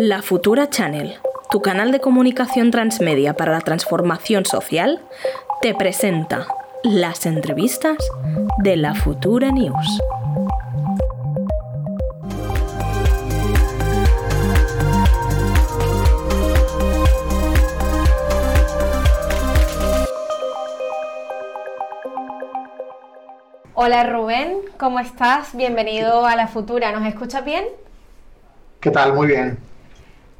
La Futura Channel, tu canal de comunicación transmedia para la transformación social, te presenta las entrevistas de la Futura News. Hola Rubén, ¿cómo estás? Bienvenido a la Futura. ¿Nos escuchas bien? ¿Qué tal? Muy bien.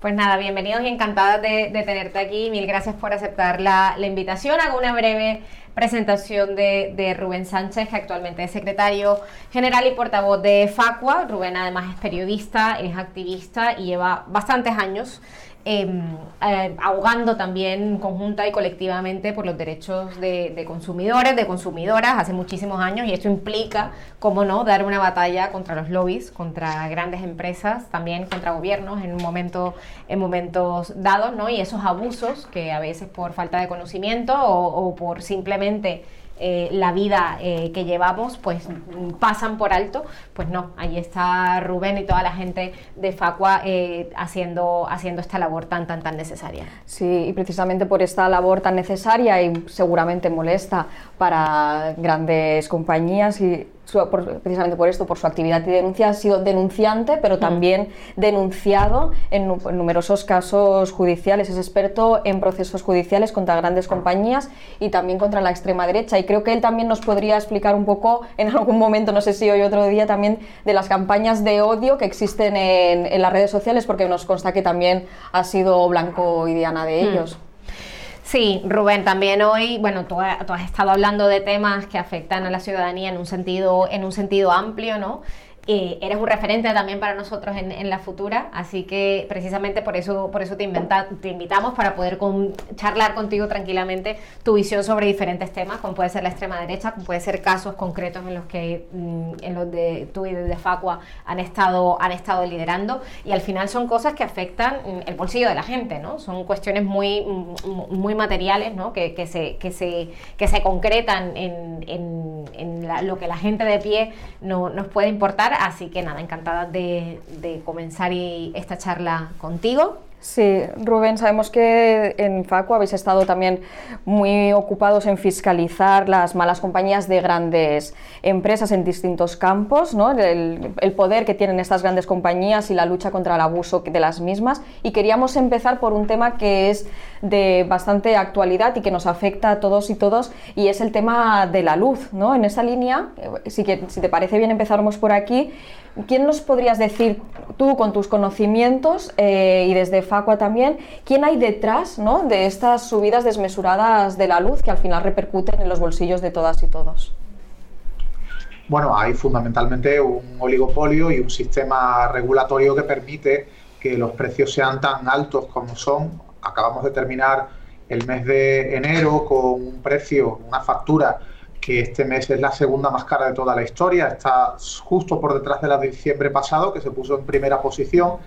Pues nada, bienvenidos y encantadas de, tenerte aquí. Mil gracias por aceptar la, invitación. Hago una breve presentación de, Rubén Sánchez, que actualmente es secretario general y portavoz de Facua. Rubén además es periodista, es activista y lleva bastantes años Em, eh, ahogando también conjunta y colectivamente por los derechos de, consumidores, de consumidoras, hace muchísimos años, y esto implica, como no, dar una batalla contra los lobbies, contra grandes empresas, también contra gobiernos en un momento, en momentos dados, ¿no? Y esos abusos que a veces por falta de conocimiento o por simplemente eh, la vida eh, que llevamos, pues pasan por alto, pues no, ahí está Rubén y toda la gente de Facua eh, haciendo, haciendo esta labor tan, tan, tan necesaria. Sí, y precisamente por esta labor tan necesaria y seguramente molesta para grandes compañías y precisamente por esto, por su actividad y denuncia, ha sido denunciante, pero mm. también denunciado en, numerosos casos judiciales. Es experto en procesos judiciales contra grandes compañías y también contra la extrema derecha. Y creo que él también nos podría explicar un poco en algún momento, no sé si hoy otro día, también de las campañas de odio que existen en, las redes sociales, porque nos consta que también ha sido blanco y diana de mm. Sí, Rubén, también hoy, bueno, tú, has estado hablando de temas que afectan a la ciudadanía en un sentido, en un sentido amplio, ¿no? Eh, eres un referente también para nosotros en, la futura, así que precisamente por eso, por eso te, te invitamos para poder charlar contigo tranquilamente tu visión sobre diferentes temas, como puede ser la extrema derecha, como puede ser casos concretos en los que mm, en los de tú y de Facua han estado, han estado liderando, y al final son cosas que afectan mm, el bolsillo de la gente, ¿no? Son cuestiones muy, mm, muy materiales, ¿no? Que, que, se, que, se, que se concretan en, en, en lo que la gente de pie no, nos puede importar Así que nada, encantada de, comenzar esta charla contigo. Sí, Rubén, sabemos que en FACU habéis estado también muy ocupados en fiscalizar las malas compañías de grandes empresas en distintos campos, ¿no? el, poder que tienen estas grandes compañías y la lucha contra el abuso de las mismas. Y queríamos empezar por un tema que es de bastante actualidad y que nos afecta a todos y todos, y es el tema de la luz. ¿no? En esa línea, eh, si, si te parece bien, empezamos por aquí. ¿Quién nos podrías decir, tú con tus conocimientos eh, y desde Facua también, quién hay detrás ¿no? de estas subidas desmesuradas de la luz que al final repercuten en los bolsillos de todas y todos? Bueno, hay fundamentalmente un oligopolio y un sistema regulatorio que permite que los precios sean tan altos como son. Acabamos de terminar el mes de enero con un precio, una factura que este mes es la segunda más cara de toda la historia, está justo por detrás de la de diciembre pasado, que se puso en primera posición.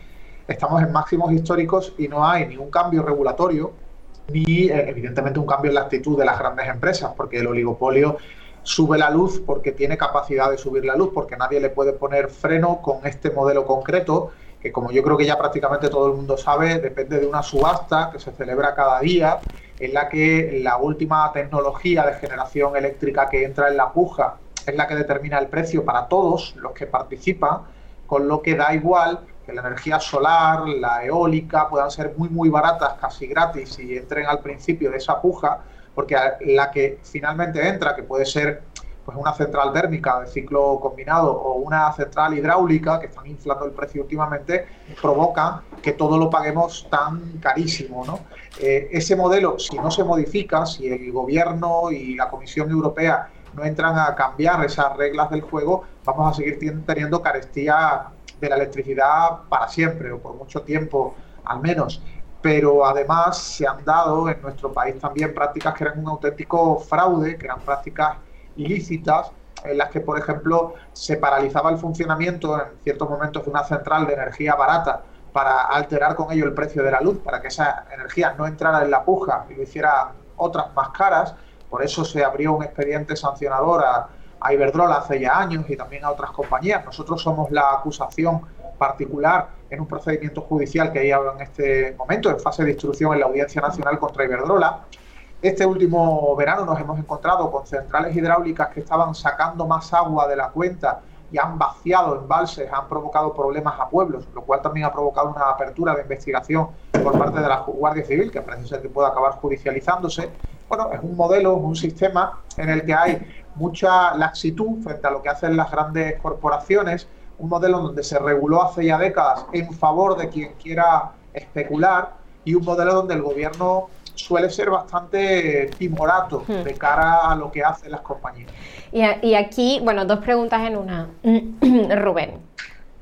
Estamos en máximos históricos y no hay ningún cambio regulatorio, ni eh, evidentemente un cambio en la actitud de las grandes empresas, porque el oligopolio sube la luz porque tiene capacidad de subir la luz, porque nadie le puede poner freno con este modelo concreto, que como yo creo que ya prácticamente todo el mundo sabe, depende de una subasta que se celebra cada día en la que la última tecnología de generación eléctrica que entra en la puja es la que determina el precio para todos los que participan, con lo que da igual que la energía solar, la eólica puedan ser muy muy baratas, casi gratis y entren al principio de esa puja, porque la que finalmente entra, que puede ser pues una central térmica de ciclo combinado o una central hidráulica que están inflando el precio últimamente, provoca que todo lo paguemos tan carísimo. ¿no? Eh, ese modelo, si no se modifica, si el gobierno y la Comisión Europea no entran a cambiar esas reglas del juego, vamos a seguir teniendo carestía de la electricidad para siempre o por mucho tiempo al menos. Pero además se han dado en nuestro país también prácticas que eran un auténtico fraude, que eran prácticas ilícitas en las que, por ejemplo, se paralizaba el funcionamiento en ciertos momentos de una central de energía barata para alterar con ello el precio de la luz, para que esa energía no entrara en la puja y lo hiciera otras más caras. Por eso se abrió un expediente sancionador a, Iberdrola hace ya años y también a otras compañías. Nosotros somos la acusación particular en un procedimiento judicial que hay ahora en este momento, en fase de instrucción en la Audiencia Nacional contra Iberdrola. Este último verano nos hemos encontrado con centrales hidráulicas que estaban sacando más agua de la cuenta y han vaciado embalses, han provocado problemas a pueblos, lo cual también ha provocado una apertura de investigación por parte de la Guardia Civil, que parece ser que puede acabar judicializándose. Bueno, es un modelo, un sistema en el que hay mucha laxitud frente a lo que hacen las grandes corporaciones, un modelo donde se reguló hace ya décadas en favor de quien quiera especular y un modelo donde el gobierno suele ser bastante timorato hmm. de cara a lo que hacen las compañías. Y, aquí, bueno, dos preguntas en una. Rubén,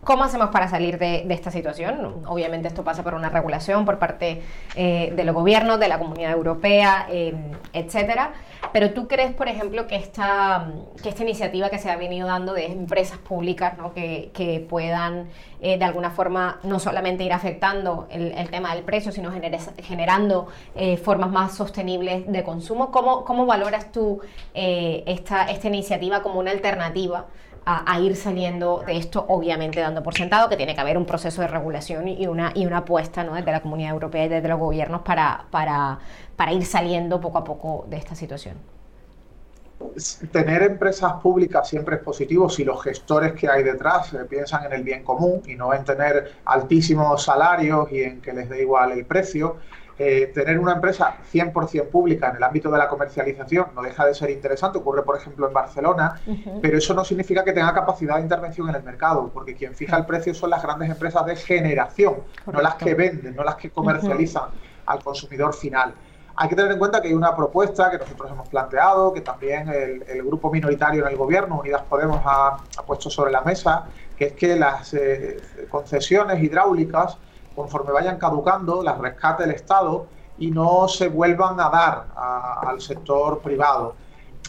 ¿Cómo hacemos para salir de, esta situación? Obviamente esto pasa por una regulación por parte eh, de los gobiernos, de la comunidad europea, eh, etcétera. Pero tú crees, por ejemplo, que esta, que esta iniciativa que se ha venido dando de empresas públicas ¿no? que, puedan eh, de alguna forma no solamente ir afectando el, tema del precio, sino generando eh, formas más sostenibles de consumo, ¿cómo, cómo valoras tú eh, esta, esta iniciativa como una alternativa? A, ir saliendo de esto, obviamente dando por sentado que tiene que haber un proceso de regulación y una, y una apuesta ¿no? desde la Comunidad Europea y desde los gobiernos para, para, para ir saliendo poco a poco de esta situación. Tener empresas públicas siempre es positivo si los gestores que hay detrás eh, piensan en el bien común y no en tener altísimos salarios y en que les dé igual el precio. Eh, tener una empresa 100% pública en el ámbito de la comercialización no deja de ser interesante, ocurre por ejemplo en Barcelona, pero eso no significa que tenga capacidad de intervención en el mercado, porque quien fija el precio son las grandes empresas de generación, no las que venden, no las que comercializan al consumidor final. Hay que tener en cuenta que hay una propuesta que nosotros hemos planteado, que también el, grupo minoritario en el gobierno, Unidas Podemos, ha, puesto sobre la mesa, que es que las eh, concesiones hidráulicas, conforme vayan caducando, las rescate el Estado y no se vuelvan a dar al sector privado.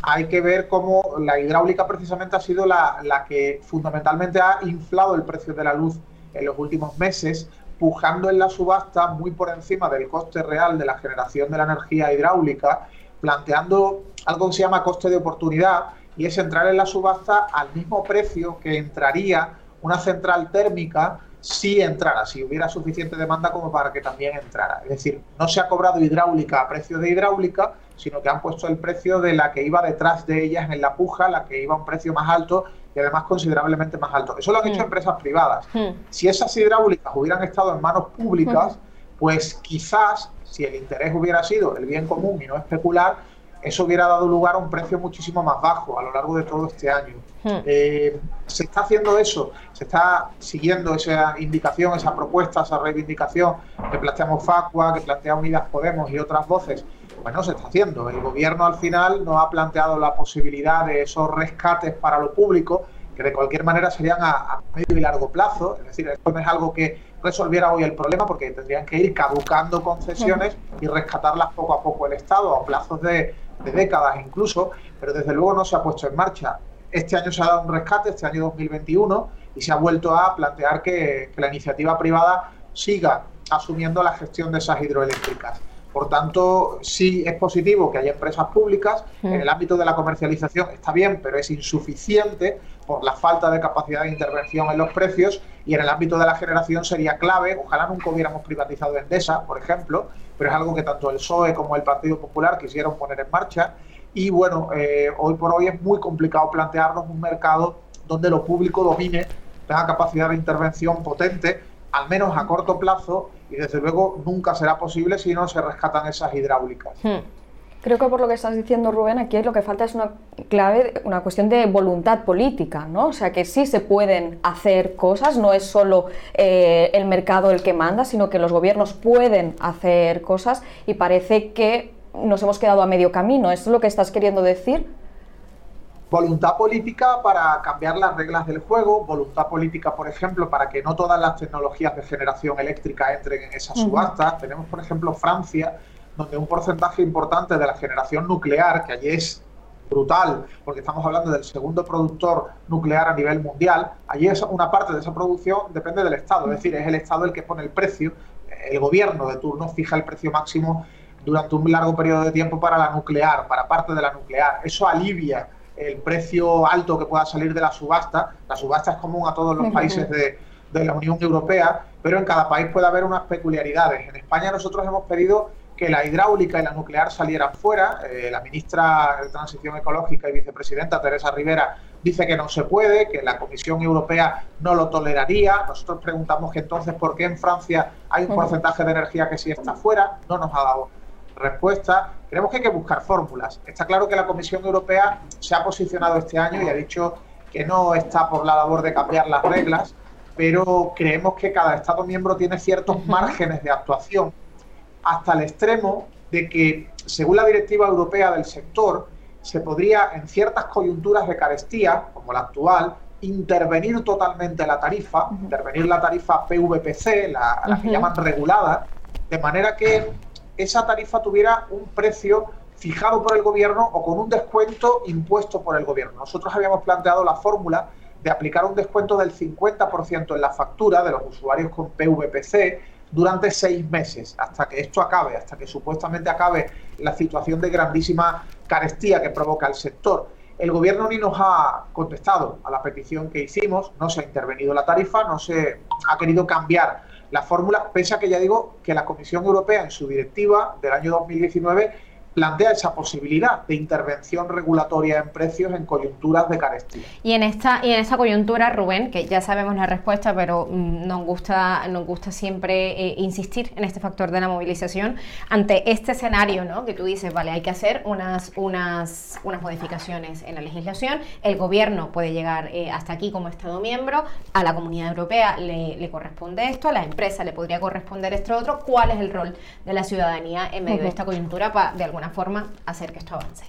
Hay que ver cómo la hidráulica precisamente ha sido la, la que fundamentalmente ha inflado el precio de la luz en los últimos meses pujando en la subasta muy por encima del coste real de la generación de la energía hidráulica, planteando algo que se llama coste de oportunidad y es entrar en la subasta al mismo precio que entraría una central térmica si entrara, si hubiera suficiente demanda como para que también entrara. Es decir, no se ha cobrado hidráulica a precio de hidráulica, sino que han puesto el precio de la que iba detrás de ellas en la puja, la que iba a un precio más alto y además considerablemente más alto. Eso lo han hecho mm. empresas privadas. Mm. Si esas hidráulicas hubieran estado en manos públicas, mm. pues quizás, si el interés hubiera sido el bien común y no especular, eso hubiera dado lugar a un precio muchísimo más bajo a lo largo de todo este año. Eh, se está haciendo eso, se está siguiendo esa indicación, esa propuesta, esa reivindicación que planteamos Facua, que plantea Unidas Podemos y otras voces bueno, se está haciendo. El gobierno al final no ha planteado la posibilidad de esos rescates para lo público, que de cualquier manera serían a, medio y largo plazo. Es decir, esto no es algo que resolviera hoy el problema porque tendrían que ir caducando concesiones y rescatarlas poco a poco el Estado, a plazos de, décadas incluso, pero desde luego no se ha puesto en marcha. Este año se ha dado un rescate, este año 2021, y se ha vuelto a plantear que la iniciativa privada siga asumiendo la gestión de esas hidroeléctricas. Por tanto, sí es positivo que haya empresas públicas. En el ámbito de la comercialización está bien, pero es insuficiente por la falta de capacidad de intervención en los precios. Y en el ámbito de la generación sería clave. Ojalá nunca hubiéramos privatizado Endesa, por ejemplo, pero es algo que tanto el PSOE como el Partido Popular quisieron poner en marcha. Y bueno, eh, hoy por hoy es muy complicado plantearnos un mercado donde lo público domine, tenga capacidad de intervención potente, al menos a corto plazo y desde luego nunca será posible si no se rescatan esas hidráulicas. Hmm. Creo que por lo que estás diciendo, Rubén, aquí lo que falta es una clave, una cuestión de voluntad política, ¿no? O sea, que sí se pueden hacer cosas, no es solo eh, el mercado el que manda, sino que los gobiernos pueden hacer cosas y parece que nos hemos quedado a medio camino. ¿Esto es lo que estás queriendo decir? voluntad política para cambiar las reglas del juego, voluntad política, por ejemplo, para que no todas las tecnologías de generación eléctrica entren en esas subastas. Tenemos, por ejemplo, Francia, donde un porcentaje importante de la generación nuclear, que allí es brutal, porque estamos hablando del segundo productor nuclear a nivel mundial, allí es una parte de esa producción depende del Estado, es decir, es el Estado el que pone el precio, el gobierno de turno fija el precio máximo durante un largo periodo de tiempo para la nuclear, para parte de la nuclear. Eso alivia el precio alto que pueda salir de la subasta. La subasta es común a todos los países de, de la Unión Europea, pero en cada país puede haber unas peculiaridades. En España nosotros hemos pedido que la hidráulica y la nuclear salieran fuera. Eh, la ministra de Transición Ecológica y vicepresidenta Teresa Rivera dice que no se puede, que la Comisión Europea no lo toleraría. Nosotros preguntamos que entonces por qué en Francia hay un porcentaje de energía que sí está fuera. No nos ha dado respuesta. Creemos que hay que buscar fórmulas. Está claro que la Comisión Europea se ha posicionado este año y ha dicho que no está por la labor de cambiar las reglas, pero creemos que cada Estado miembro tiene ciertos márgenes de actuación hasta el extremo de que, según la directiva europea del sector, se podría, en ciertas coyunturas de carestía, como la actual, intervenir totalmente la tarifa, intervenir la tarifa PVPC, la, que llaman regulada, de manera que esa tarifa tuviera un precio fijado por el gobierno o con un descuento impuesto por el gobierno. Nosotros habíamos planteado la fórmula de aplicar un descuento del 50% en la factura de los usuarios con PVPC durante seis meses, hasta que esto acabe, hasta que supuestamente acabe la situación de grandísima carestía que provoca el sector. El gobierno ni nos ha contestado a la petición que hicimos, no se ha intervenido la tarifa, no se ha querido cambiar la fórmula, pese a que ya digo que la Comisión Europea en su directiva del año 2019 plantea esa posibilidad de intervención regulatoria en precios en coyunturas de carestía. Y en esta y en esa coyuntura, Rubén, que ya sabemos la respuesta, pero mm, nos gusta nos gusta siempre eh, insistir en este factor de la movilización ante este escenario, ¿no? Que tú dices, vale, hay que hacer unas unas unas modificaciones en la legislación. El gobierno puede llegar eh, hasta aquí como Estado miembro, a la Comunidad Europea le, corresponde esto, a la empresa le podría corresponder esto otro. ¿Cuál es el rol de la ciudadanía en medio de esta coyuntura para de alguna forma hacer que esto avance?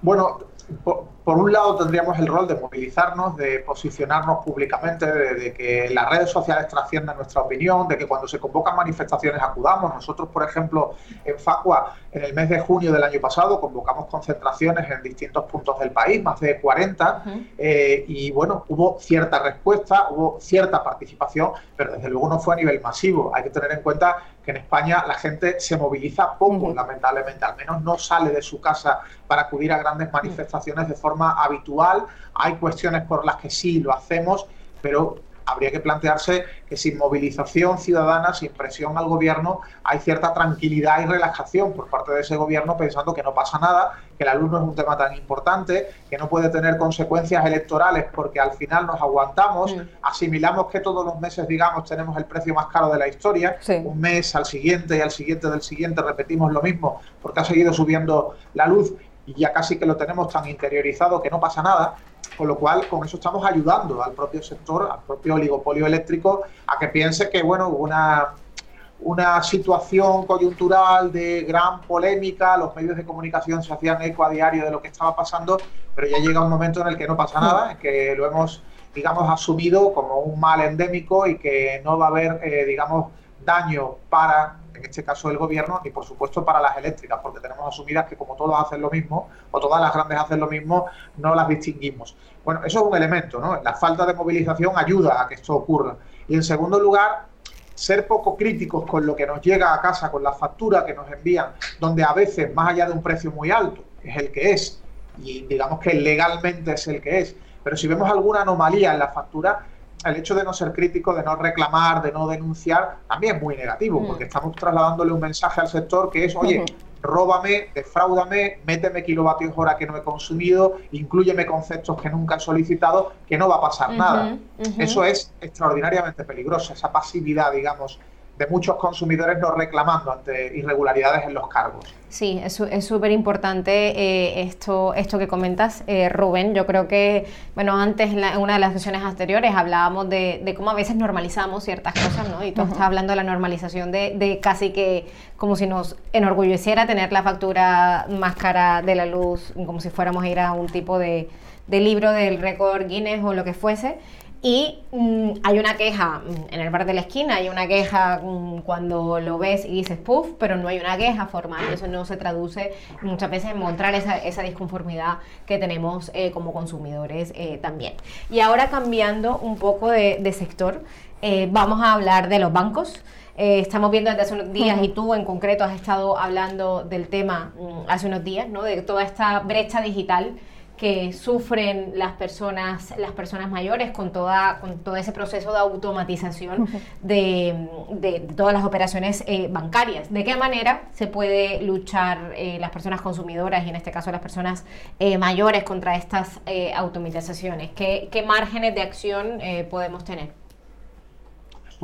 Bueno, por, un lado tendríamos el rol de movilizarnos, de posicionarnos públicamente, de, que las redes sociales trasciendan nuestra opinión, de que cuando se convocan manifestaciones acudamos. Nosotros, por ejemplo, en Facua, en el mes de junio del año pasado, convocamos concentraciones en distintos puntos del país, más de 40, eh, y bueno, hubo cierta respuesta, hubo cierta participación, pero desde luego no fue a nivel masivo. Hay que tener en cuenta que en España la gente se moviliza poco, lamentablemente, al menos no sale de su casa para acudir a grandes manifestaciones de forma habitual. Hay cuestiones por las que sí lo hacemos, pero habría que plantearse que sin movilización ciudadana, sin presión al gobierno, hay cierta tranquilidad y relajación por parte de ese gobierno pensando que no pasa nada, que la luz no es un tema tan importante, que no puede tener consecuencias electorales porque al final nos aguantamos, asimilamos que todos los meses, digamos, tenemos el precio más caro de la historia, un mes al siguiente y al siguiente del siguiente repetimos lo mismo porque ha seguido subiendo la luz y ya casi que lo tenemos tan interiorizado que no pasa nada, con lo cual con eso estamos ayudando al propio sector, al propio oligopolio eléctrico, a que piense que bueno, una, una situación coyuntural de gran polémica, los medios de comunicación se hacían eco a diario de lo que estaba pasando, pero ya llega un momento en el que no pasa nada, en que lo hemos, digamos, asumido como un mal endémico y que no va a haber, eh, digamos, daño para en este caso el gobierno, y por supuesto para las eléctricas, porque tenemos asumidas que como todas hacen lo mismo, o todas las grandes hacen lo mismo, no las distinguimos. Bueno, eso es un elemento, ¿no? La falta de movilización ayuda a que esto ocurra. Y en segundo lugar, ser poco críticos con lo que nos llega a casa, con la factura que nos envían, donde a veces, más allá de un precio muy alto, es el que es, y digamos que legalmente es el que es, pero si vemos alguna anomalía en la factura, el hecho de no ser crítico, de no reclamar, de no denunciar, también es muy negativo, mm. porque estamos trasladándole un mensaje al sector que es, oye, róbame, defraudame, méteme kilovatios hora que no he consumido, incluyeme conceptos que nunca he solicitado, que no va a pasar nada. Eso es extraordinariamente peligroso, esa pasividad, digamos, de muchos consumidores no reclamando ante irregularidades en los cargos. Sí, es súper importante eh, esto, esto que comentas, eh, Rubén. Yo creo que, bueno, antes en, una de las sesiones anteriores hablábamos de, cómo a veces normalizamos ciertas cosas, ¿no? Y tú estás hablando de la normalización de, casi que como si nos enorgulleciera tener la factura más cara de la luz, como si fuéramos a ir a un tipo de, de libro del récord Guinness o lo que fuese. Y mm, hay una queja mm, en el bar de la esquina, hay una queja mm, cuando lo ves y dices puff, pero no hay una queja formal. Eso no se traduce muchas veces en mostrar esa, esa disconformidad que tenemos eh, como consumidores eh, también. Y ahora cambiando un poco de, sector, eh, vamos a hablar de los bancos. estamos viendo desde hace unos días y tú en concreto has estado hablando del tema hace unos días, ¿no? de toda esta brecha digital que sufren las personas, las personas mayores con, toda, con todo ese proceso de automatización de, todas las operaciones eh, bancarias. ¿De qué manera se puede luchar eh, las personas consumidoras y en este caso las personas eh, mayores contra estas automatizaciones? ¿Qué, ¿Qué, márgenes de acción podemos tener?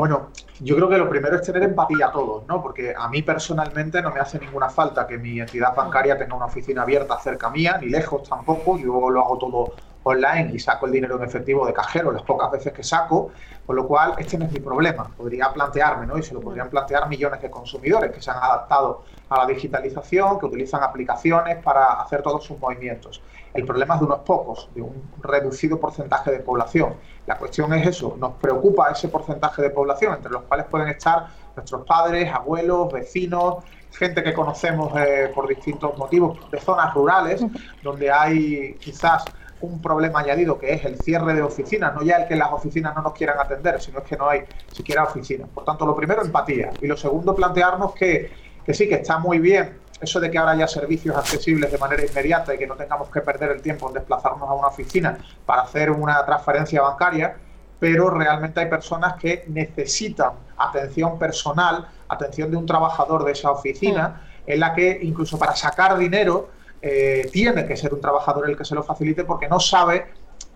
Bueno, yo creo que lo primero es tener empatía a todos, ¿no? Porque a mí personalmente no me hace ninguna falta que mi entidad bancaria tenga una oficina abierta cerca mía, ni lejos tampoco. Yo lo hago todo online y saco el dinero en efectivo de cajero las pocas veces que saco, con lo cual este no es mi problema. Podría plantearme, ¿no? Y se lo podrían plantear millones de consumidores que se han adaptado a la digitalización, que utilizan aplicaciones para hacer todos sus movimientos. El problema es de unos pocos, de un reducido porcentaje de población. La cuestión es eso, nos preocupa ese porcentaje de población, entre los cuales pueden estar nuestros padres, abuelos, vecinos, gente que conocemos eh, por distintos motivos, de zonas rurales, donde hay quizás un problema añadido que es el cierre de oficinas, no ya el que las oficinas no nos quieran atender, sino es que no hay siquiera oficinas. Por tanto, lo primero, empatía. Y lo segundo, plantearnos que, que sí, que está muy bien eso de que ahora haya servicios accesibles de manera inmediata y que no tengamos que perder el tiempo en desplazarnos a una oficina para hacer una transferencia bancaria, pero realmente hay personas que necesitan atención personal, atención de un trabajador de esa oficina, en la que incluso para sacar dinero eh, tiene que ser un trabajador el que se lo facilite porque no sabe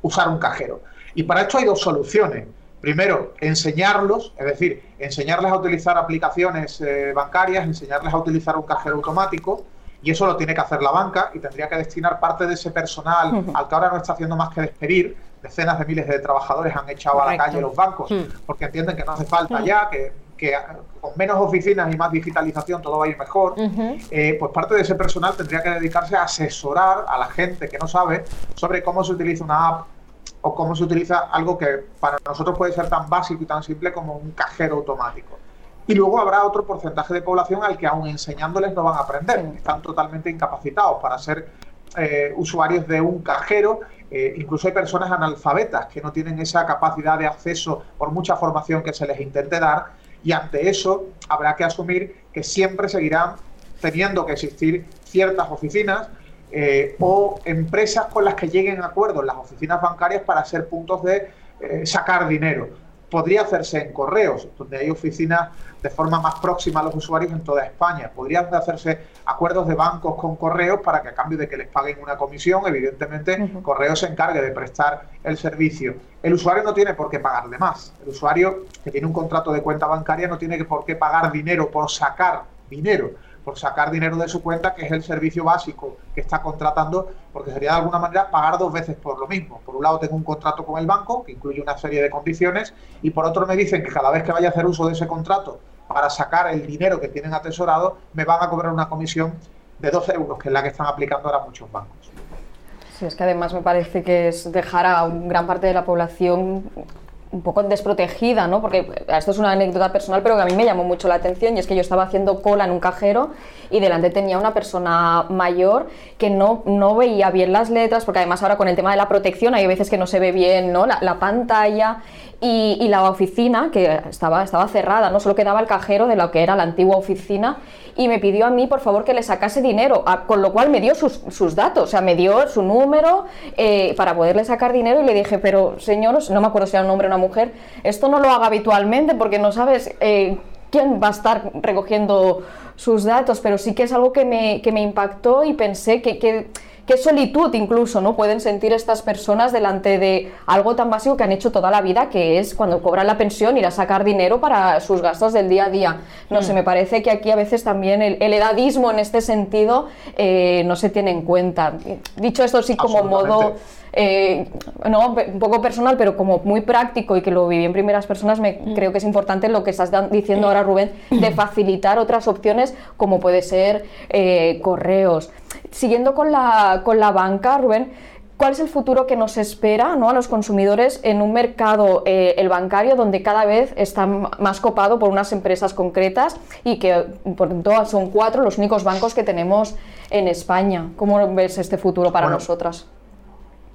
usar un cajero. Y para esto hay dos soluciones. Primero, enseñarlos, es decir, enseñarles a utilizar aplicaciones eh, bancarias, enseñarles a utilizar un cajero automático, y eso lo tiene que hacer la banca y tendría que destinar parte de ese personal al que ahora no está haciendo más que despedir. Decenas de miles de trabajadores han echado a la calle los bancos porque entienden que no hace falta ya, que, con menos oficinas y más digitalización todo va a ir mejor. Eh, pues parte de ese personal tendría que dedicarse a asesorar a la gente que no sabe sobre cómo se utiliza una app o cómo se utiliza algo que para nosotros puede ser tan básico y tan simple como un cajero automático. Y luego habrá otro porcentaje de población al que aún enseñándoles no van a aprender, están totalmente incapacitados para ser eh, usuarios de un cajero. Eh, incluso hay personas analfabetas que no tienen esa capacidad de acceso por mucha formación que se les intente dar y ante eso habrá que asumir que siempre seguirán teniendo que existir ciertas oficinas eh, o empresas con las que lleguen acuerdos las oficinas bancarias para ser puntos de eh, sacar dinero. Podría hacerse en correos, donde hay oficinas de forma más próxima a los usuarios en toda España. Podrían hacerse acuerdos de bancos con correos para que a cambio de que les paguen una comisión, evidentemente, correos se encargue de prestar el servicio. El usuario no tiene por qué pagarle más. El usuario que tiene un contrato de cuenta bancaria no tiene por qué pagar dinero por sacar dinero por sacar dinero de su cuenta, que es el servicio básico que está contratando, porque sería de alguna manera pagar dos veces por lo mismo. Por un lado tengo un contrato con el banco, que incluye una serie de condiciones, y por otro me dicen que cada vez que vaya a hacer uso de ese contrato para sacar el dinero que tienen atesorado, me van a cobrar una comisión de 12 euros, que es la que están aplicando ahora muchos bancos. Sí, es que además me parece que es dejar a gran parte de la población un poco desprotegida, ¿no? Porque esto es una anécdota personal, pero que a mí me llamó mucho la atención y es que yo estaba haciendo cola en un cajero y delante tenía una persona mayor que no, no veía bien las letras, porque además ahora con el tema de la protección hay veces que no se ve bien, ¿no? La pantalla y, la oficina que estaba, estaba cerrada, ¿no? Solo quedaba el cajero de lo que era la antigua oficina y me pidió a mí, por favor, que le sacase dinero, con lo cual me dio sus, sus, datos, o sea, me dio su número eh, para poderle sacar dinero y le dije, pero señor, no me acuerdo si era un hombre o una mujer, esto no lo haga habitualmente porque no sabes eh, quién va a estar recogiendo sus datos, pero sí que es algo que me, que me impactó y pensé que, que qué solitud incluso no pueden sentir estas personas delante de algo tan básico que han hecho toda la vida, que es cuando cobran la pensión ir a sacar dinero para sus gastos del día a día. No sé, mm. me parece que aquí a veces también el, edadismo en este sentido eh, no se tiene en cuenta. Dicho esto, sí como modo... Eh, no, un poco personal, pero como muy práctico y que lo viví en primeras personas, me, mm. creo que es importante lo que estás diciendo ahora, Rubén, de facilitar otras opciones como puede ser eh, correos. Siguiendo con la, con la banca, Rubén, ¿Cuál es el futuro que nos espera ¿no? a los consumidores en un mercado, eh, el bancario, donde cada vez está más copado por unas empresas concretas y que por tanto son cuatro los únicos bancos que tenemos en España? ¿Cómo ves este futuro para nosotras?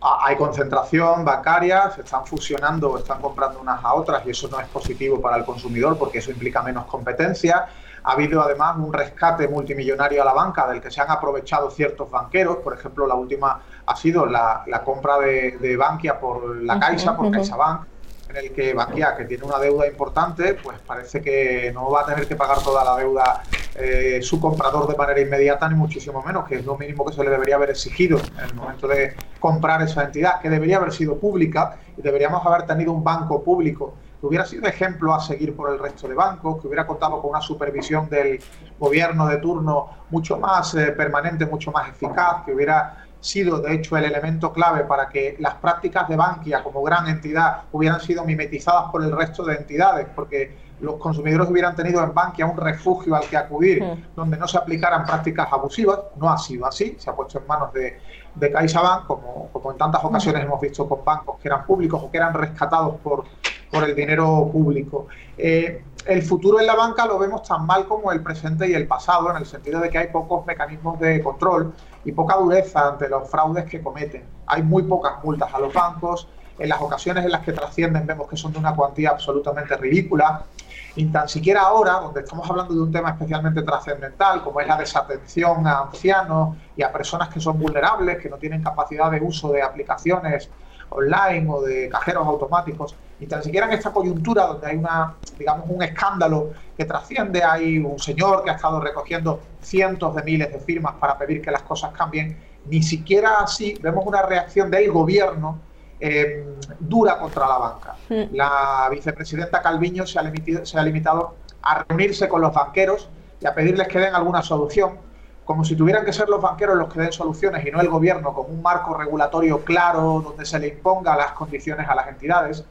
hay concentración bancaria, se están fusionando, están comprando unas a otras y eso no es positivo para el consumidor porque eso implica menos competencia. Ha habido además un rescate multimillonario a la banca del que se han aprovechado ciertos banqueros. Por ejemplo, la última ha sido la, compra de, Bankia por la Caixa, por CaixaBank, en el que Bankia, que tiene una deuda importante, pues parece que no va a tener que pagar toda la deuda eh, su comprador de manera inmediata, ni muchísimo menos, que es lo mínimo que se le debería haber exigido en el momento de comprar esa entidad, que debería haber sido pública y deberíamos haber tenido un banco público que hubiera sido ejemplo a seguir por el resto de bancos, que hubiera contado con una supervisión del gobierno de turno mucho más eh, permanente, mucho más eficaz, que hubiera sido de hecho el elemento clave para que las prácticas de Bankia como gran entidad hubieran sido mimetizadas por el resto de entidades, porque los consumidores hubieran tenido en Bankia un refugio al que acudir donde no se aplicaran prácticas abusivas. No ha sido así, se ha puesto en manos de, de CaixaBank, como, como en tantas ocasiones hemos visto con bancos que eran públicos o que eran rescatados por, por el dinero público. Eh, el futuro en la banca lo vemos tan mal como el presente y el pasado, en el sentido de que hay pocos mecanismos de control y poca dureza ante los fraudes que cometen. Hay muy pocas multas a los bancos, en las ocasiones en las que trascienden vemos que son de una cuantía absolutamente ridícula. Y tan siquiera ahora, donde estamos hablando de un tema especialmente trascendental, como es la desatención a ancianos y a personas que son vulnerables, que no tienen capacidad de uso de aplicaciones online o de cajeros automáticos, y tan siquiera en esta coyuntura donde hay una, digamos, un escándalo que trasciende, hay un señor que ha estado recogiendo cientos de miles de firmas para pedir que las cosas cambien, ni siquiera así vemos una reacción del gobierno eh, dura contra la banca. Mm. La vicepresidenta Calviño se ha, se ha limitado a reunirse con los banqueros y a pedirles que den alguna solución, como si tuvieran que ser los banqueros los que den soluciones y no el gobierno, con un marco regulatorio claro donde se le imponga las condiciones a las entidades.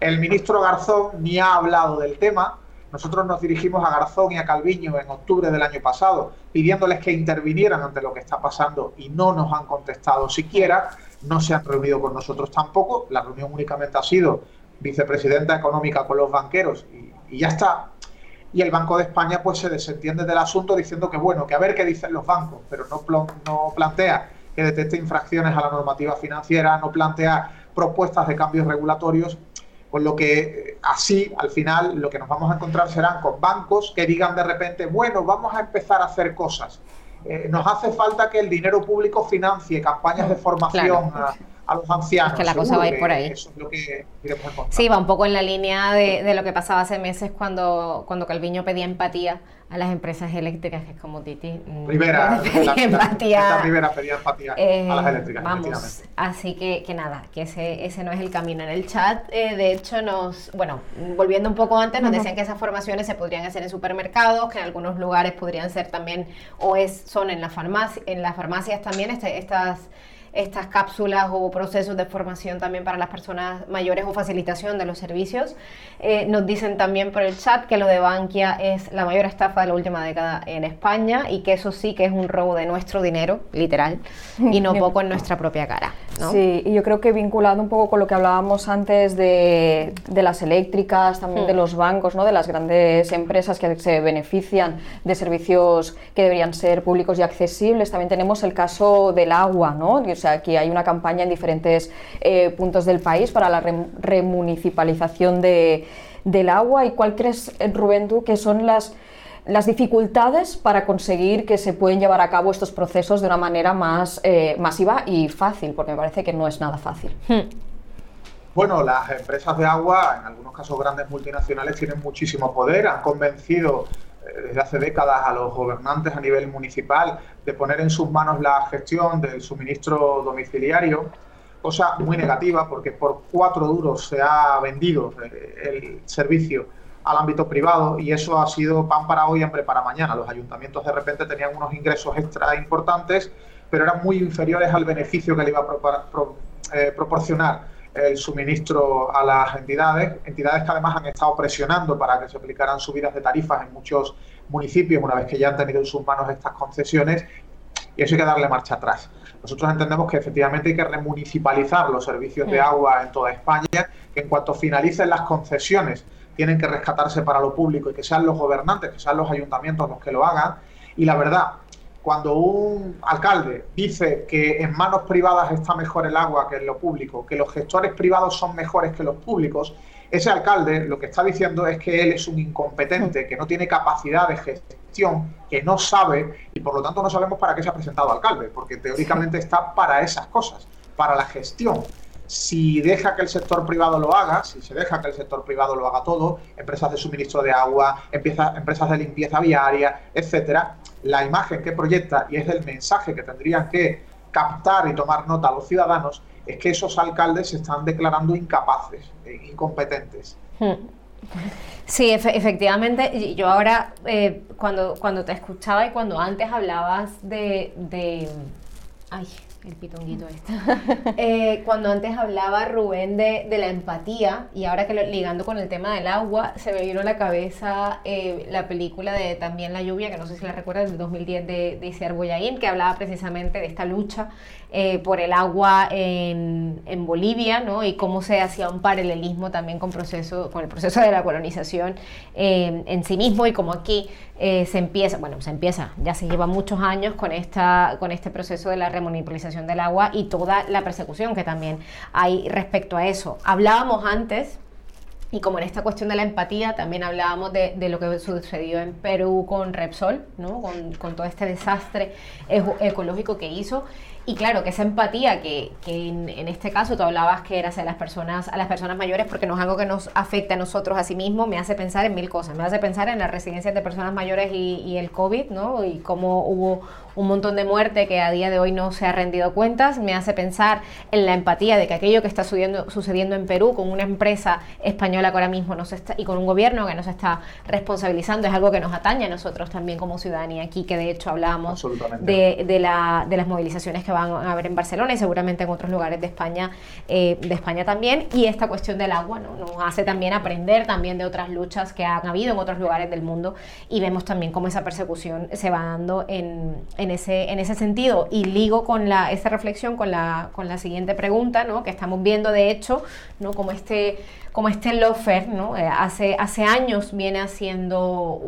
El ministro Garzón ni ha hablado del tema. Nosotros nos dirigimos a Garzón y a Calviño en octubre del año pasado pidiéndoles que intervinieran ante lo que está pasando y no nos han contestado siquiera. No se han reunido con nosotros tampoco. La reunión únicamente ha sido vicepresidenta económica con los banqueros y, ya está. Y el Banco de España pues se desentiende del asunto diciendo que bueno, que a ver qué dicen los bancos, pero no, no plantea que detecte infracciones a la normativa financiera, no plantea propuestas de cambios regulatorios con lo que así, al final, lo que nos vamos a encontrar serán con bancos que digan de repente, bueno, vamos a empezar a hacer cosas. Eh, nos hace falta que el dinero público financie campañas de formación a los ancianos. que la cosa va a ir por ahí. Sí, va un poco en la línea de, lo que pasaba hace meses cuando, cuando Calviño pedía empatía a las empresas eléctricas, que es como Titi. Mm, Rivera, empatía. Rivera pedía empatía a las eh, eléctricas. Vamos, así que, que nada, que ese, ese no es el camino. En el chat, eh, de hecho, nos, bueno, volviendo un poco antes, nos decían que esas formaciones se podrían hacer en supermercados, que en algunos lugares podrían ser también, o es, son en, la farmacia, en las farmacias también, este, estas estas cápsulas o procesos de formación también para las personas mayores o facilitación de los servicios. Eh, nos dicen también por el chat que lo de Bankia es la mayor estafa de la última década en España y que eso sí que es un robo de nuestro dinero, literal, y no poco en nuestra propia cara. Sí, y yo creo que vinculado un poco con lo que hablábamos antes de, de las eléctricas, también de hmm. los bancos, ¿no? de las grandes empresas que se benefician de servicios que deberían ser públicos y accesibles, también tenemos el caso del agua, ¿no? sea, aquí hay una campaña en diferentes eh, puntos del país para la remunicipalización de, del agua. ¿Y cuál crees, Rubén, tú, que son las, las dificultades para conseguir que se pueden llevar a cabo estos procesos de una manera más eh, masiva y fácil? Porque me parece que no es nada fácil. Hmm. Bueno, las empresas de agua, en algunos casos grandes multinacionales, tienen muchísimo poder, han convencido desde hace décadas a los gobernantes a nivel municipal de poner en sus manos la gestión del suministro domiciliario, cosa muy negativa porque por cuatro duros se ha vendido eh, el servicio al ámbito privado y eso ha sido pan para hoy, hambre para mañana. Los ayuntamientos de repente tenían unos ingresos extra importantes, pero eran muy inferiores al beneficio que le iba a eh, proporcionar el suministro a las entidades, entidades que además han estado presionando para que se aplicaran subidas de tarifas en muchos municipios una vez que ya han tenido en sus manos estas concesiones y eso hay que darle marcha atrás. Nosotros entendemos que efectivamente hay que remunicipalizar los servicios de agua en toda España, que en cuanto finalicen las concesiones tienen que rescatarse para lo público y que sean los gobernantes, que sean los ayuntamientos los que lo hagan. Y la verdad, cuando un alcalde dice que en manos privadas está mejor el agua que en lo público, que los gestores privados son mejores que los públicos, ese alcalde lo que está diciendo es que él es un incompetente, que no tiene capacidad de gestión que no sabe y por lo tanto no sabemos para qué se ha presentado alcalde, porque teóricamente está para esas cosas, para la gestión. Si deja que el sector privado lo haga, si se deja que el sector privado lo haga todo, empresas de suministro de agua, empresas de limpieza viaria, etcétera, la imagen que proyecta y es el mensaje que tendrían que captar y tomar nota los ciudadanos es que esos alcaldes se están declarando incapaces, e incompetentes. Hmm. Sí, efectivamente. Yo ahora, eh, cuando, cuando te escuchaba y cuando antes hablabas de, de... Ay, el pitonguito este. Eh, cuando antes hablaba Rubén de, de, la empatía y ahora que lo, ligando con el tema del agua, se me vino a la cabeza eh, la película de También la lluvia, que no sé si la recuerdas, del 2010 de, de Isiar Boyaín, que hablaba precisamente de esta lucha eh, por el agua en, en, Bolivia, ¿no? Y cómo se hacía un paralelismo también con, proceso, con el proceso de la colonización en sí mismo y como aquí eh, se empieza, bueno, se empieza, ya se lleva muchos años con, esta, con este proceso de la remunicipalización del agua y toda la persecución que también hay respecto a eso. Hablábamos antes y como en esta cuestión de la empatía, también hablábamos de, lo que sucedió en Perú con Repsol, ¿no? con, con todo este desastre ecológico que hizo. Y claro, que esa empatía que, que en, este caso tú hablabas que era hacia las personas, a las personas mayores, porque no es algo que nos afecta a nosotros a sí mismos, me hace pensar en mil cosas. Me hace pensar en las residencias de personas mayores y, y el COVID, ¿no? Y cómo hubo un montón de muerte que a día de hoy no se ha rendido cuentas. Me hace pensar en la empatía de que aquello que está sucediendo, sucediendo en Perú con una empresa española que ahora mismo nos está, y con un gobierno que nos está responsabilizando es algo que nos atañe a nosotros también como ciudadanía aquí, que de hecho hablábamos de, de, la, de las movilizaciones que van a haber en Barcelona y seguramente en otros lugares de España, eh, de España también. Y esta cuestión del agua ¿no? nos hace también aprender también de otras luchas que han habido en otros lugares del mundo y vemos también cómo esa persecución se va dando en, en, ese, en ese sentido. Y ligo con la, esta reflexión con la, con la siguiente pregunta, ¿no? que estamos viendo de hecho, ¿no? como este como este Lofer, ¿no? Eh, hace, hace años viene haciendo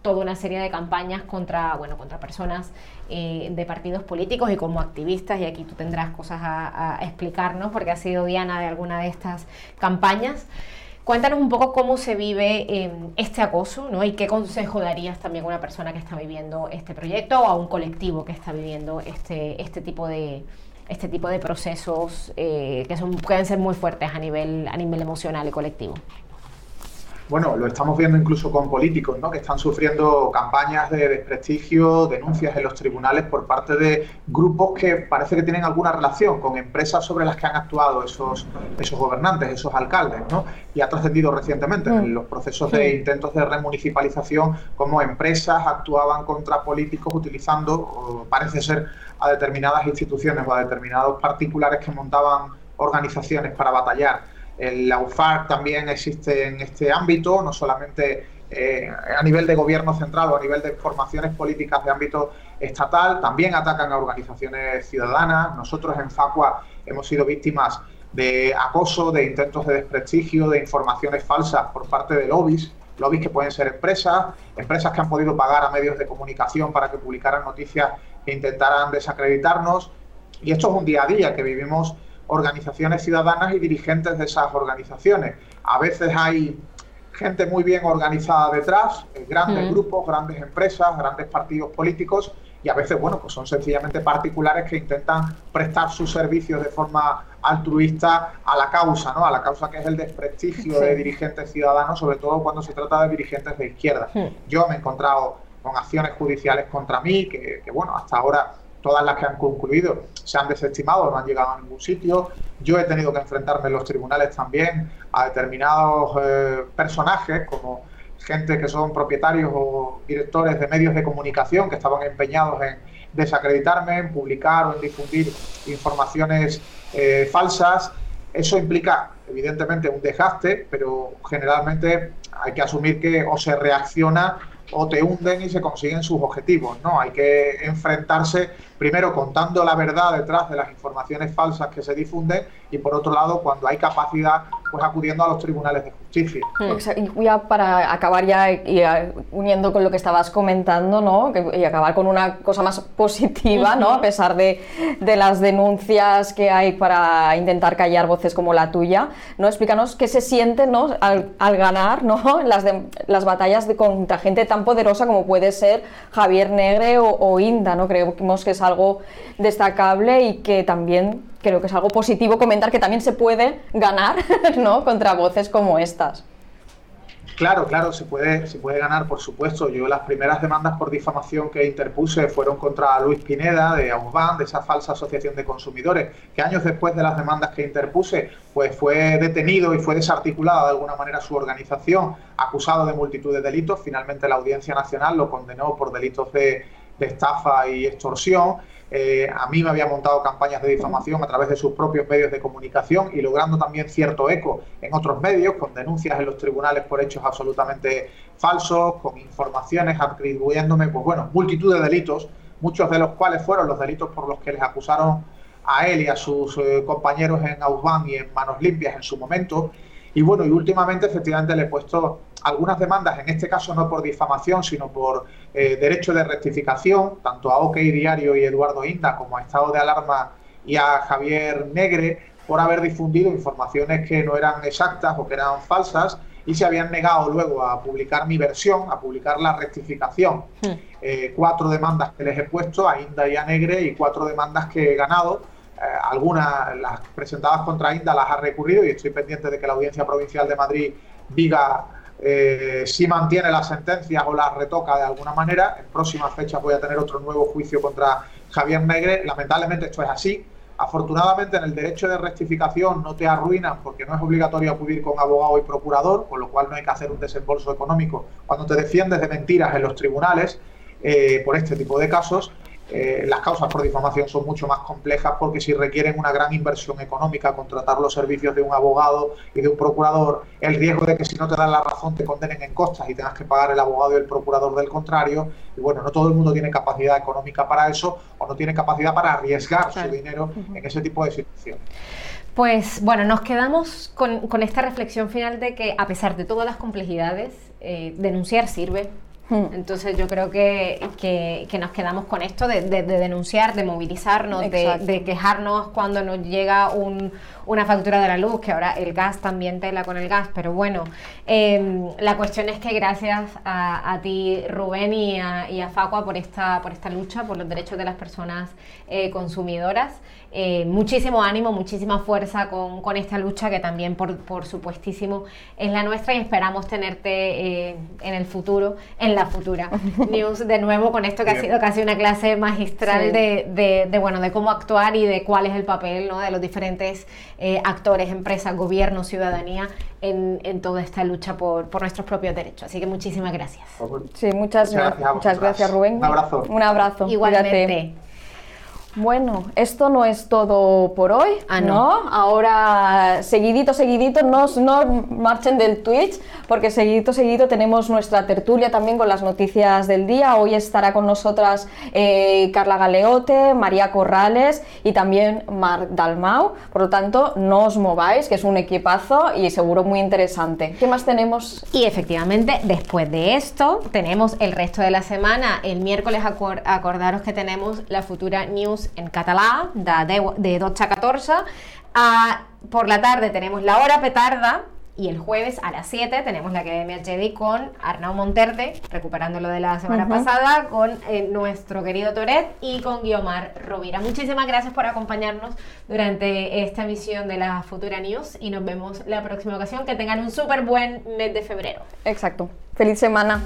toda una serie de campañas contra, bueno, contra personas eh, de partidos políticos y como activistas, y aquí tú tendrás cosas a, explicarnos porque ha sido Diana de alguna de estas campañas. Cuéntanos un poco cómo se vive eh, este acoso ¿no? y qué consejo darías también a una persona que está viviendo este proyecto o a un colectivo que está viviendo este, este tipo de, este tipo de procesos eh, que son, pueden ser muy fuertes a nivel, a nivel emocional y colectivo. Bueno, lo estamos viendo incluso con políticos, ¿no? Que están sufriendo campañas de desprestigio, denuncias en los tribunales por parte de grupos que parece que tienen alguna relación con empresas sobre las que han actuado esos, esos gobernantes, esos alcaldes, ¿no? Y ha trascendido recientemente en mm. los procesos de intentos de remunicipalización como empresas actuaban contra políticos utilizando, parece ser, a determinadas instituciones o a determinados particulares que montaban organizaciones para batallar. El UFAR también existe en este ámbito, no solamente eh, a nivel de gobierno central o a nivel de formaciones políticas de ámbito estatal, también atacan a organizaciones ciudadanas. Nosotros en Facua hemos sido víctimas de acoso, de intentos de desprestigio, de informaciones falsas por parte de lobbies, lobbies que pueden ser empresas, empresas que han podido pagar a medios de comunicación para que publicaran noticias que intentaran desacreditarnos. Y esto es un día a día que vivimos organizaciones ciudadanas y dirigentes de esas organizaciones. A veces hay gente muy bien organizada detrás, eh, grandes grupos, grandes empresas, grandes partidos políticos y a veces, bueno, pues son sencillamente particulares que intentan prestar sus servicios de forma altruista a la causa, ¿no? A la causa que es el desprestigio de dirigentes ciudadanos, sobre todo cuando se trata de dirigentes de izquierda. Yo me he encontrado con acciones judiciales contra mí, que, bueno, hasta ahora todas las que han concluido se han desestimado, no han llegado a ningún sitio. Yo he tenido que enfrentarme en los tribunales también a determinados eh, personajes, como gente que son propietarios o directores de medios de comunicación que estaban empeñados en desacreditarme, en publicar o en difundir informaciones eh, falsas. Eso implica, evidentemente, un desgaste, pero generalmente hay que asumir que o se reacciona o te hunden y se consiguen sus objetivos. No, hay que enfrentarse primero contando la verdad detrás de las informaciones falsas que se difunden y por otro lado cuando hay capacidad pues acudiendo a los tribunales de justicia. Y ya para acabar ya y uniendo con lo que estabas comentando, ¿no? y acabar con una cosa más positiva, ¿no? A pesar de, de, las denuncias que hay para intentar callar voces como la tuya, ¿no? Explícanos qué se siente, ¿no? Al, al ganar, ¿no? Las, de, las batallas de, contra gente tan poderosa como puede ser Javier Negre o, o Inda, ¿no? Creemos que es algo destacable y que también creo que es algo positivo comentar que también se puede ganar ¿no? contra voces como estas. Claro, claro, se puede, se puede ganar, por supuesto. Yo las primeras demandas por difamación que interpuse fueron contra Luis Pineda de Ausban, de esa falsa asociación de consumidores, que años después de las demandas que interpuse, pues fue detenido y fue desarticulada de alguna manera su organización, acusado de multitud de delitos. Finalmente la Audiencia Nacional lo condenó por delitos de, de estafa y extorsión. Eh, a mí me había montado campañas de difamación a través de sus propios medios de comunicación y logrando también cierto eco en otros medios, con denuncias en los tribunales por hechos absolutamente falsos, con informaciones atribuyéndome, pues bueno, multitud de delitos, muchos de los cuales fueron los delitos por los que les acusaron a él y a sus eh, compañeros en Ausban y en Manos Limpias en su momento. Y bueno, y últimamente efectivamente le he puesto algunas demandas, en este caso no por difamación, sino por eh, derecho de rectificación, tanto a OK Diario y Eduardo Inda como a Estado de Alarma y a Javier Negre, por haber difundido informaciones que no eran exactas o que eran falsas y se habían negado luego a publicar mi versión, a publicar la rectificación. Hmm. Eh, cuatro demandas que les he puesto a Inda y a Negre y cuatro demandas que he ganado. Eh, algunas, las presentadas contra Inda, las ha recurrido y estoy pendiente de que la Audiencia Provincial de Madrid diga eh, si mantiene las sentencias o las retoca de alguna manera. En próximas fechas voy a tener otro nuevo juicio contra Javier Negre. Lamentablemente esto es así. Afortunadamente en el derecho de rectificación no te arruinan porque no es obligatorio acudir con abogado y procurador, con lo cual no hay que hacer un desembolso económico cuando te defiendes de mentiras en los tribunales eh, por este tipo de casos. Eh, las causas por difamación son mucho más complejas porque si requieren una gran inversión económica, contratar los servicios de un abogado y de un procurador, el riesgo de que si no te dan la razón te condenen en costas y tengas que pagar el abogado y el procurador del contrario. Y bueno, no todo el mundo tiene capacidad económica para eso o no tiene capacidad para arriesgar su dinero en ese tipo de situaciones. Pues bueno, nos quedamos con, esta reflexión final de que a pesar de todas las complejidades, eh, denunciar sirve. Entonces yo creo que, que, nos quedamos con esto de, denunciar, de movilizarnos, de, quejarnos cuando nos llega un, una factura de la luz, que ahora el gas también tela con el gas, pero bueno, em, la cuestión es que gracias a, ti Rubén y a, y a, Facua por esta, por esta lucha, por los derechos de las personas eh, consumidoras. Eh, muchísimo ánimo, muchísima fuerza con, con, esta lucha que también por, por supuestísimo es la nuestra y esperamos tenerte eh, en el futuro, en la futura news de nuevo con esto que ha sido casi una clase magistral de, de, bueno, de cómo actuar y de cuál es el papel ¿no? de los diferentes eh, actores, empresas, gobierno, ciudadanía en, en, toda esta lucha por, por, nuestros propios derechos. Así que muchísimas gracias. Sí, muchas, gracias, muchas gracias Rubén. Un abrazo. Un abrazo. Igualmente. Bueno, esto no es todo por hoy, ah, no. Ahora, seguidito, seguidito, no, no marchen del Twitch, porque seguidito, seguidito tenemos nuestra tertulia también con las noticias del día. Hoy estará con nosotras eh, Carla Galeote, María Corrales y también Marc Dalmau. Por lo tanto, no os mováis, que es un equipazo y seguro muy interesante. ¿Qué más tenemos? Y efectivamente, después de esto, tenemos el resto de la semana. El miércoles acordaros que tenemos la futura news en català de, de 12 a 14. por la tarde tenemos la hora petarda y el jueves a las 7 tenemos la Academia Jedi con Arnau Monterde, recuperando lo de la semana pasada, con eh, nuestro querido Toret y con Guiomar Rovira. Muchísimas gracias por acompañarnos durante esta emisión de la Futura News y nos vemos la próxima ocasión. Que tengan un súper buen mes de febrero. Exacto. Feliz semana.